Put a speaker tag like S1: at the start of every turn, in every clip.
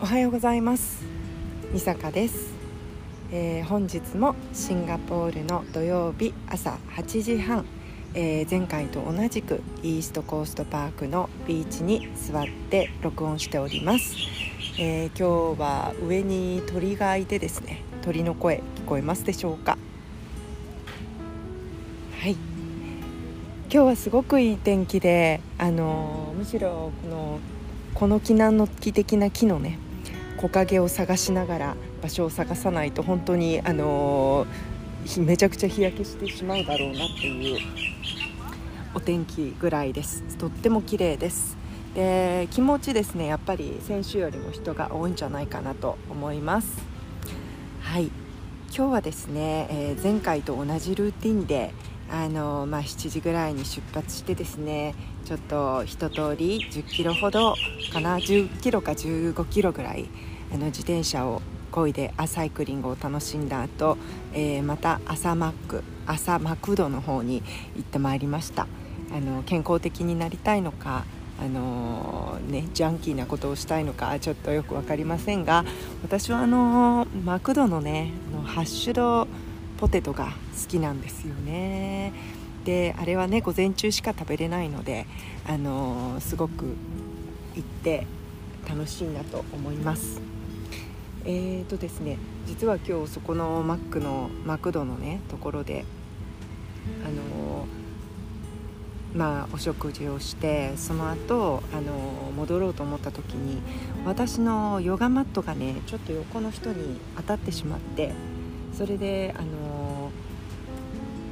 S1: おはようございます。みさかです、えー、本日もシンガポールの土曜日朝8時半、えー、前回と同じくイーストコーストパークのビーチに座って録音しております、えー、今日は上に鳥がいてですね鳥の声聞こえますでしょうか？はい。今日はすごくいい天気で、あのむしろこのこの木南の木的な木のね木陰を探しながら場所を探さないと本当に、あのめちゃくちゃ日焼けしてしまうだろうなっていうお天気ぐらいです。とっても綺麗です。で気持ちですね。やっぱり先週よりも人が多いんじゃないかなと思います。はい。今日はですね、えー、前回と同じルーティンであのまあ、7時ぐらいに出発してですねちょっと一通り10キロほどかな10キロか15キロぐらいあの自転車を漕いでアサイクリングを楽しんだ後、えー、また朝マック朝マクドの方に行ってまいりました。あの健康的になりたいのかあのー、ね、ジャンキーなことをしたいのかちょっとよく分かりませんが私はあのー、マクドのねハッシュドポテトが好きなんですよね。であれはね午前中しか食べれないのであのー、すごく行って楽しいなと思います。えーとですね実は今日そこのマックのマクドのねところであのー、まあお食事をしてその後あのー、戻ろうと思った時に私のヨガマットがねちょっと横の人に当たってしまってそれであの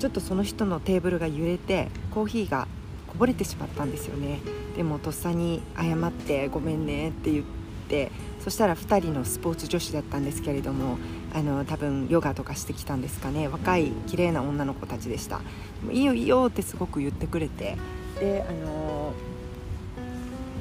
S1: ちょっとその人のテーブルが揺れてコーヒーがこぼれてしまったんですよね。でもとっさに謝ってごめんねって言ってそしたら2人のスポーツ女子だったんですけれどもあの多分ヨガとかしてきたんですかね。若い綺麗な女の子たちでした。いいよいいよってすごく言ってくれて。であの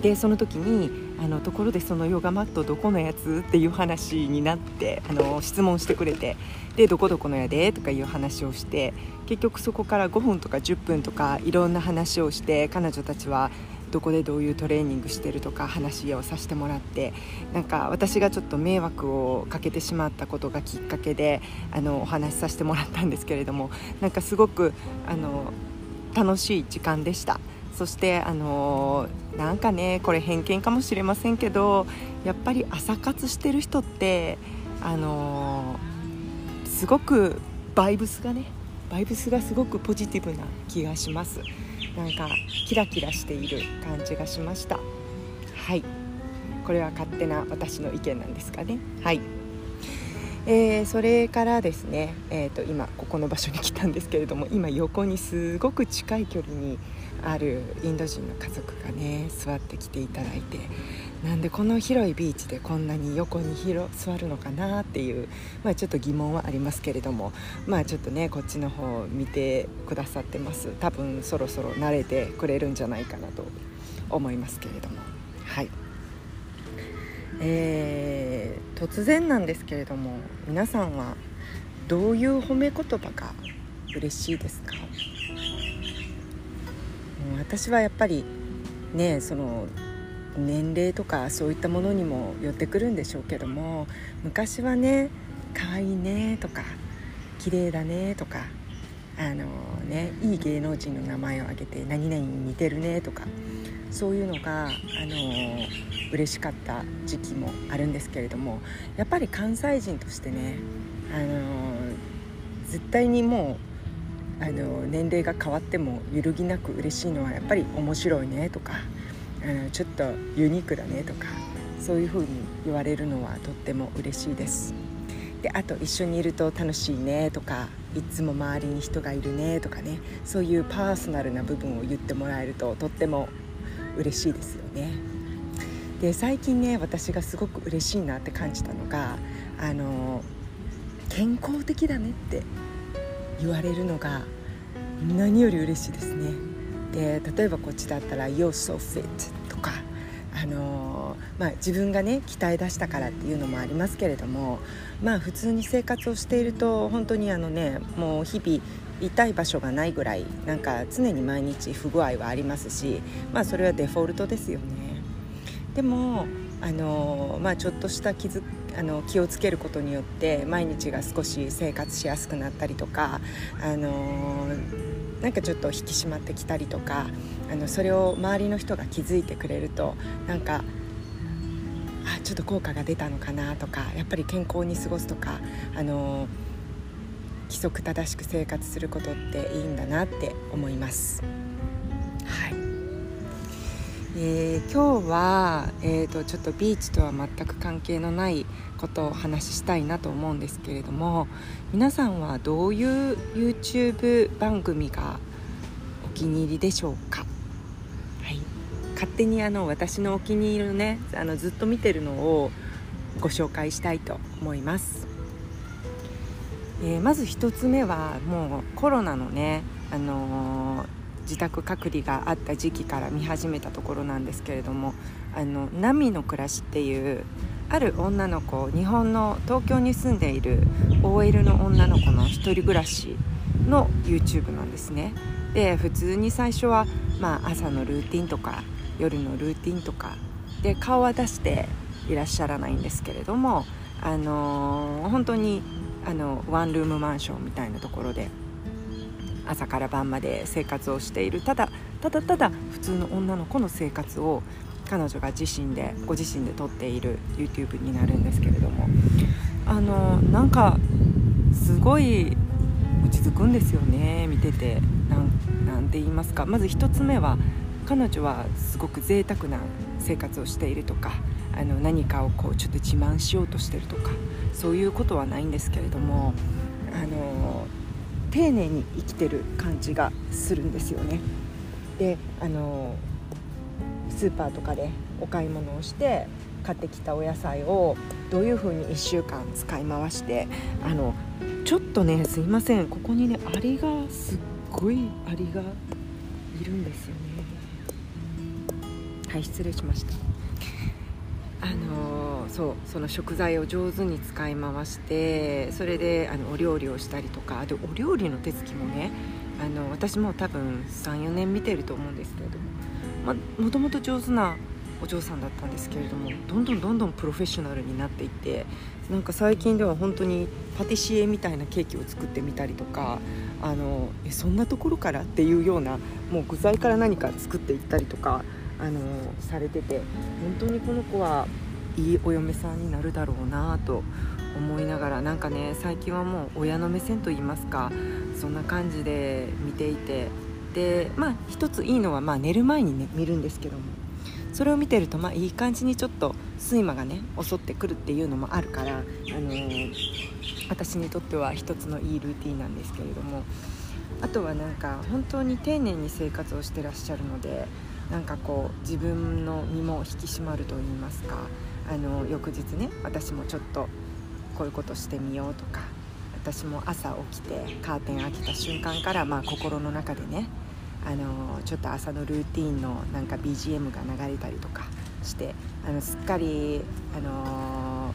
S1: でその時にあのところでそのヨガマットどこのやつ？っていう話になってあの質問してくれてでどこどこのやで？とかいう話をして結局そこから5分とか10分とかいろんな話をして彼女たちはどこでどういうトレーニングしてるとか話をさせてもらってなんか私がちょっと迷惑をかけてしまったことがきっかけであのお話しさせてもらったんですけれどもなんかすごくあの楽しい時間でした。そしてあのなんかねこれ偏見かもしれませんけどやっぱり朝活してる人ってあのすごくバイブスがねバイブスがすごくポジティブな気がします。なんかキラキラしている感じがしました。はい。これは勝手な私の意見なんですかね。はい。えー、それからですね、えーと今ここの場所に来たんですけれども今横にすごく近い距離にあるインド人の家族がね座ってきていただいてなんでこの広いビーチでこんなに横に広座るのかなっていう、まあ、ちょっと疑問はありますけれどもまあちょっとねこっちの方を見てくださってます。多分そろそろ慣れてくれるんじゃないかなと思いますけれども。はい。えー、突然なんですけれども皆さんはどういう褒め言葉が嬉しいですか？私はやっぱりねその年齢とかそういったものにも寄ってくるんでしょうけども昔はね可愛いねとか綺麗だねとかあのねいい芸能人の名前を挙げて何々に似てるねとかそういうのがあの嬉しかった時期もあるんですけれどもやっぱり関西人としてねあの絶対にもうあの年齢が変わっても揺るぎなく嬉しいのはやっぱり面白いねとかあのちょっとユニークだねとかそういうふうに言われるのはとっても嬉しいです。であと一緒にいると楽しいねとかいつも周りに人がいるねとかねそういうパーソナルな部分を言ってもらえるととっても嬉しいですよね。で最近ね私がすごく嬉しいなって感じたのがあの健康的だねって言われるのが何より嬉しいですね。で例えばこっちだったら「You're so fit」とかあの、まあ、自分がね鍛え出したからっていうのもありますけれどもまあ普通に生活をしていると本当にあのねもう日々痛い場所がないぐらいなんか常に毎日不具合はありますしまあそれはデフォルトですよね。でもあのまあ、ちょっとした気づあの気をつけることによって毎日が少し生活しやすくなったりとか、あのなんかちょっと引き締まってきたりとかあのそれを周りの人が気づいてくれるとなんかあちょっと効果が出たのかなとかやっぱり健康に過ごすとか、あの規則正しく生活することっていいんだなって思います。はいえー、今日は、えーと、ちょっとビーチとは全く関係のないことをお話ししたいなと思うんですけれども皆さんはどういう YouTube 番組がお気に入りでしょうか、はい、勝手にあの私のお気に入りのねあのずっと見てるのをご紹介したいと思います、えー、まず1つ目はもうコロナのね、あのー自宅隔離があった時期から見始めたところなんですけれども「あのナミの暮らし」っていうある女の子日本の東京に住んでいる OL の女の子の一人暮らしの YouTube なんですね。で普通に最初は、まあ、朝のルーティンとか夜のルーティンとかで顔は出していらっしゃらないんですけれどもあのー、本当にあのワンルームマンションみたいなところで朝から晩まで生活をしている。ただただただ普通の女の子の生活を彼女が自身でご自身で撮っている。YouTube になるんですけれども。あのなんかすごい落ち着くんですよね。見てて。なんて言いますか。まず1つ目は彼女はすごく贅沢な生活をしているとかあの何かをこうちょっと自慢しようとしてるとかそういうことはないんですけれどもあの丁寧に生きてる感じがするんですよね。であのスーパーとかでお買い物をして買ってきたお野菜をどういう風に1週間使い回してあのちょっとねすいませんここにねアリがすっごいアリがいるんですよね。はい失礼しました。あのそうその食材を上手に使い回してそれであのお料理をしたりとかでお料理の手つきもねあの私も多分34年見てると思うんですけれども、まもともと上手なお嬢さんだったんですけれどもどんどんどんどんプロフェッショナルになっていってなんか最近では本当にパティシエみたいなケーキを作ってみたりとかあのえそんなところからっていうようなもう具材から何か作っていったりとかあのされてて本当にこの子はいいお嫁さんになるだろうなと思いながらなんかね最近はもう親の目線といいますかそんな感じで見ていてでまあ一ついいのは、まあ、寝る前に、ね、見るんですけどもそれを見てると、まあ、いい感じにちょっと睡魔がね襲ってくるっていうのもあるから、あのー、私にとっては一つのいいルーティンなんですけれどもあとはなんか本当に丁寧に生活をしてらっしゃるのでなんかこう自分の身も引き締まると言いますかあの翌日ね私もちょっとこういうことしてみようとか私も朝起きてカーテン開けた瞬間から、まあ、心の中でねあのちょっと朝のルーティンのなんか BGM が流れたりとかしてあのすっかり、あの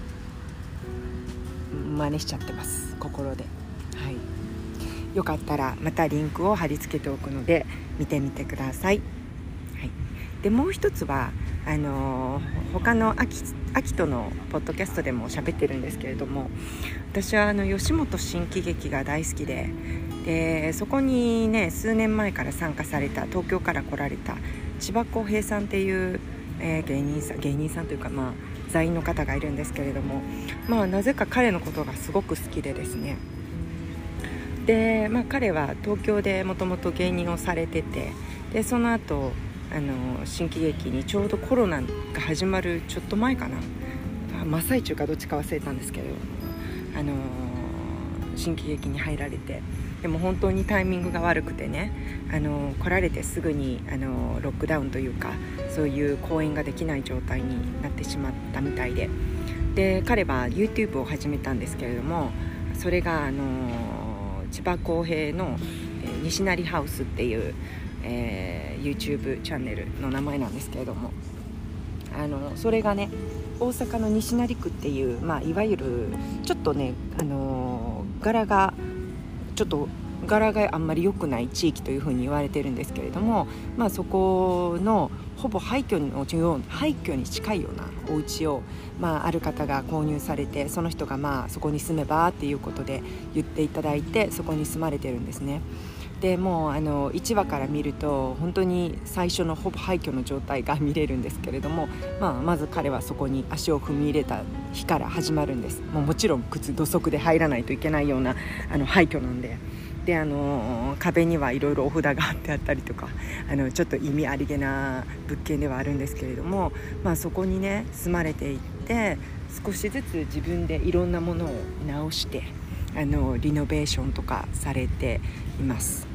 S1: 真似しちゃってます心で。はいよかったらまたリンクを貼り付けておくので見てみてくださ。い、でもう一つはあの他の秋秋とのポッドキャストでも喋ってるんですけれども私はあの吉本新喜劇が大好きででそこにね数年前から参加された東京から来られた千葉浩平さんっていう、えー、芸人さん芸人さんというかまあ座員の方がいるんですけれどもまあなぜか彼のことがすごく好きでですね。で、まあ、彼は東京でもともと芸人をされててでその後あの新喜劇にちょうどコロナが始まるちょっと前かな。真っ最中かどっちか忘れたんですけど。あの新喜劇に入られて。でも本当にタイミングが悪くてね。あの来られてすぐにあのロックダウンというかそういう公演ができない状態になってしまったみたいで。で彼は YouTube を始めたんですけれどもそれがあの千葉公平の、西成ハウスっていうえー、YouTube チャンネルの名前なんですけれどもあのそれがね大阪の西成区っていう、まあ、いわゆるちょっとね、あの柄がちょっと柄があんまり良くない地域というふうに言われてるんですけれども、まあ、そこのほぼ廃墟のよう廃墟に近いようなお家をまあ、ある方が購入されてその人がまあそこに住めばっていうことで言っていただいてそこに住まれてるんですね。でもうあの1話から見ると本当に最初のほぼ廃墟の状態が見れるんですけれども、まあ、まず彼はそこに足を踏み入れた日から始まるんですもうもちろん靴土足で入らないといけないようなあの廃墟なんで。であの壁にはいろいろお札が貼ってあったりとかあのちょっと意味ありげな物件ではあるんですけれども、まあ、そこにね住まれていって少しずつ自分でいろんなものを直してあのリノベーションとかされています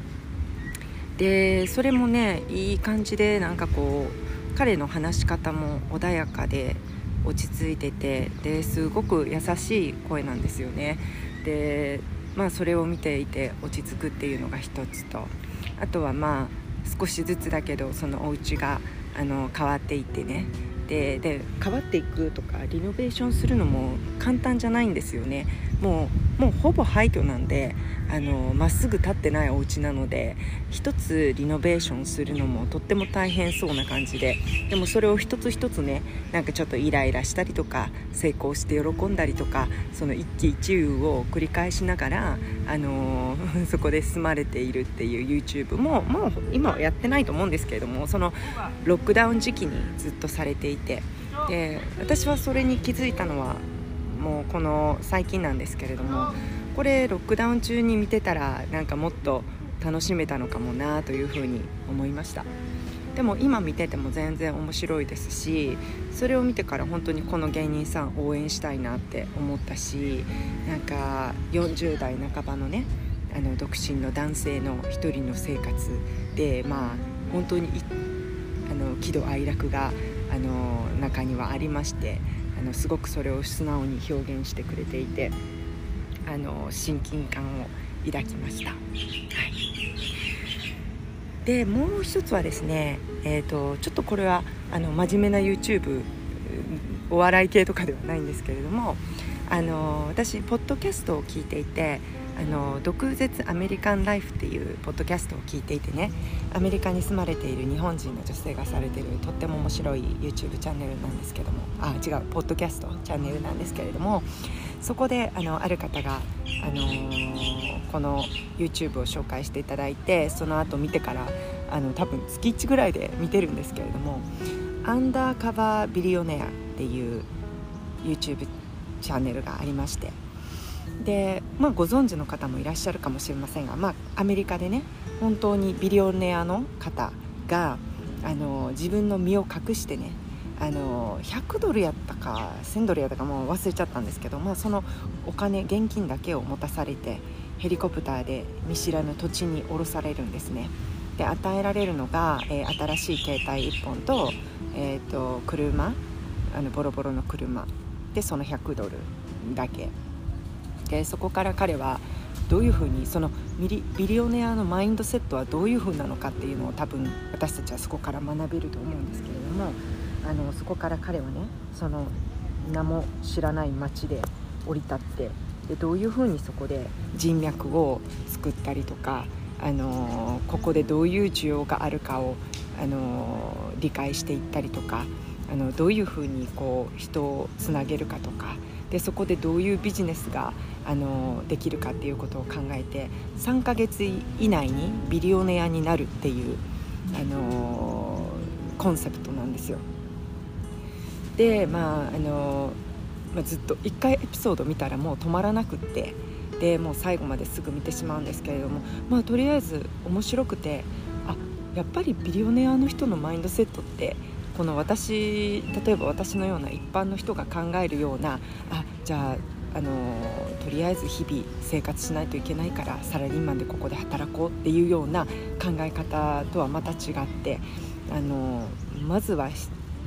S1: でそれもねいい感じでなんかこう彼の話し方も穏やかで落ち着いててですごく優しい声なんですよね。でまあそれを見ていて落ち着くっていうのが一つとあとはまあ少しずつだけどそのお家があの変わっていってね。でで変わっていくとかリノベーションするのも簡単じゃないんですよね。もうもうほぼ廃墟なんであのまっすぐ立ってないお家なので一つリノベーションするのもとっても大変そうな感じででもそれを一つ一つねなんかちょっとイライラしたりとか成功して喜んだりとかその一喜一憂を繰り返しながら、あのー、そこで住まれているっていう YouTube ももう今はやってないと思うんですけれどもそのロックダウン時期にずっとされていてで私はそれに気づいたのはもうこの最近なんですけれどもこれロックダウン中に見てたらなんかもっと楽しめたのかもなというふうに思いました。でも今見てても全然面白いですしそれを見てから本当にこの芸人さん応援したいなって思ったしなんか40代半ばのねあの独身の男性の一人の生活でまあ本当にあの喜怒哀楽があの中にはありましてのすごくそれを素直に表現してくれていてあの親近感を抱きました。はいでもう一つはですね、えーと、ちょっとこれはあの真面目な YouTube お笑い系とかではないんですけれどもあの私ポッドキャストを聞いていてあの毒舌アメリカンライフっていうポッドキャストを聞いていてねアメリカに住まれている日本人の女性がされてるとっても面白い YouTube チャンネルなんですけどもあ違うポッドキャストチャンネルなんですけれどもそこであのある方が、あのー、この YouTube を紹介していただいてその後見てからあの多分月1ぐらいで見てるんですけれども「アンダーカバービリオネア」っていう YouTube チャンネルがありましてで、まあ、ご存知の方もいらっしゃるかもしれませんが、まあ、アメリカでね本当にビリオネアの方があの自分の身を隠してねあの100ドルやったか1000ドルやったかもう忘れちゃったんですけど、まあ、そのお金現金だけを持たされてヘリコプターで見知らぬ土地に降ろされるんですね。で与えられるのが、えー、新しい携帯1本と,、えーと、車あのボロボロの車でその100ドルだけ。でそこから彼はどういうふうにそのビリオネアのマインドセットはどういうふうなのかっていうのを多分私たちはそこから学べると思うんですけれどもあのそこから彼はねその名も知らない町で降り立ってでどういうふうにそこで人脈を作ったりとか、あのここでどういう需要があるかを、あの理解していったりとかあのどういうふうにこう人をつなげるかとかでそこでどういうビジネスがあのできるかっていうことを考えて3ヶ月以内にビリオネアになるっていうあのコンセプトなんですよ。でまああの、ま、ずっと1回エピソード見たらもう止まらなくってでもう最後まですぐ見てしまうんですけれどもまあとりあえず面白くてあやっぱりビリオネアの人のマインドセットってこの私例えば私のような一般の人が考えるようなあじゃああのとりあえず日々生活しないといけないからサラリーマンでここで働こうっていうような考え方とはまた違ってあのまずは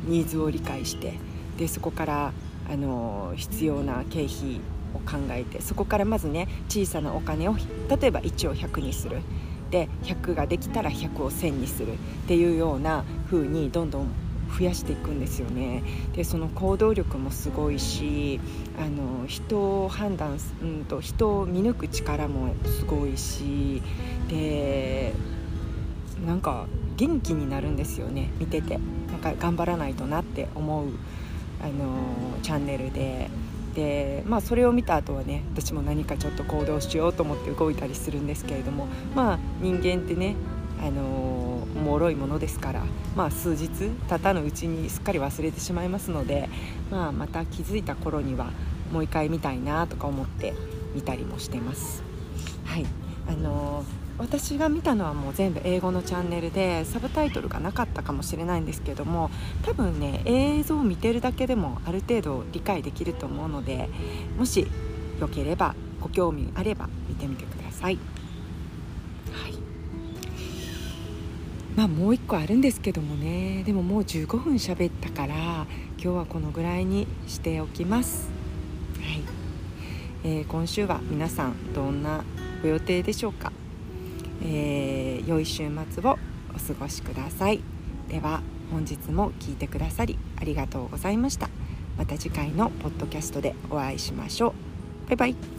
S1: ニーズを理解してでそこからあの必要な経費を考えてそこからまずね小さなお金を例えば1を100にする。で100ができたら100を1000にするっていうような風にどんどん増やしていくんですよねでその行動力もすごいしあの人を判断、うんと、人を見抜く力もすごいしでなんか元気になるんですよね見ててなんか頑張らないとなって思うあのチャンネルで。でまあ、それを見た後はね私も何かちょっと行動しようと思って動いたりするんですけれどもまあ人間ってねあの脆いものですから、まあ、数日経たぬうちにすっかり忘れてしまいますので、まあ、また気づいた頃にはもう一回見たいなとか思って見たりもしてます。はいあの私が見たのはもう全部英語のチャンネルでサブタイトルがなかったかもしれないんですけども多分ね映像を見てるだけでもある程度理解できると思うのでもしよければご興味あれば見てみてください。まあもう1個あるんですけどもね。でももう15分喋ったから今日はこのぐらいにしておきます、はい。えー、今週は皆さんどんなご予定でしょうか、えー、良い週末をお過ごしください。では本日も聞いてくださりありがとうございました。また次回のポッドキャストでお会いしましょう。バイバイ。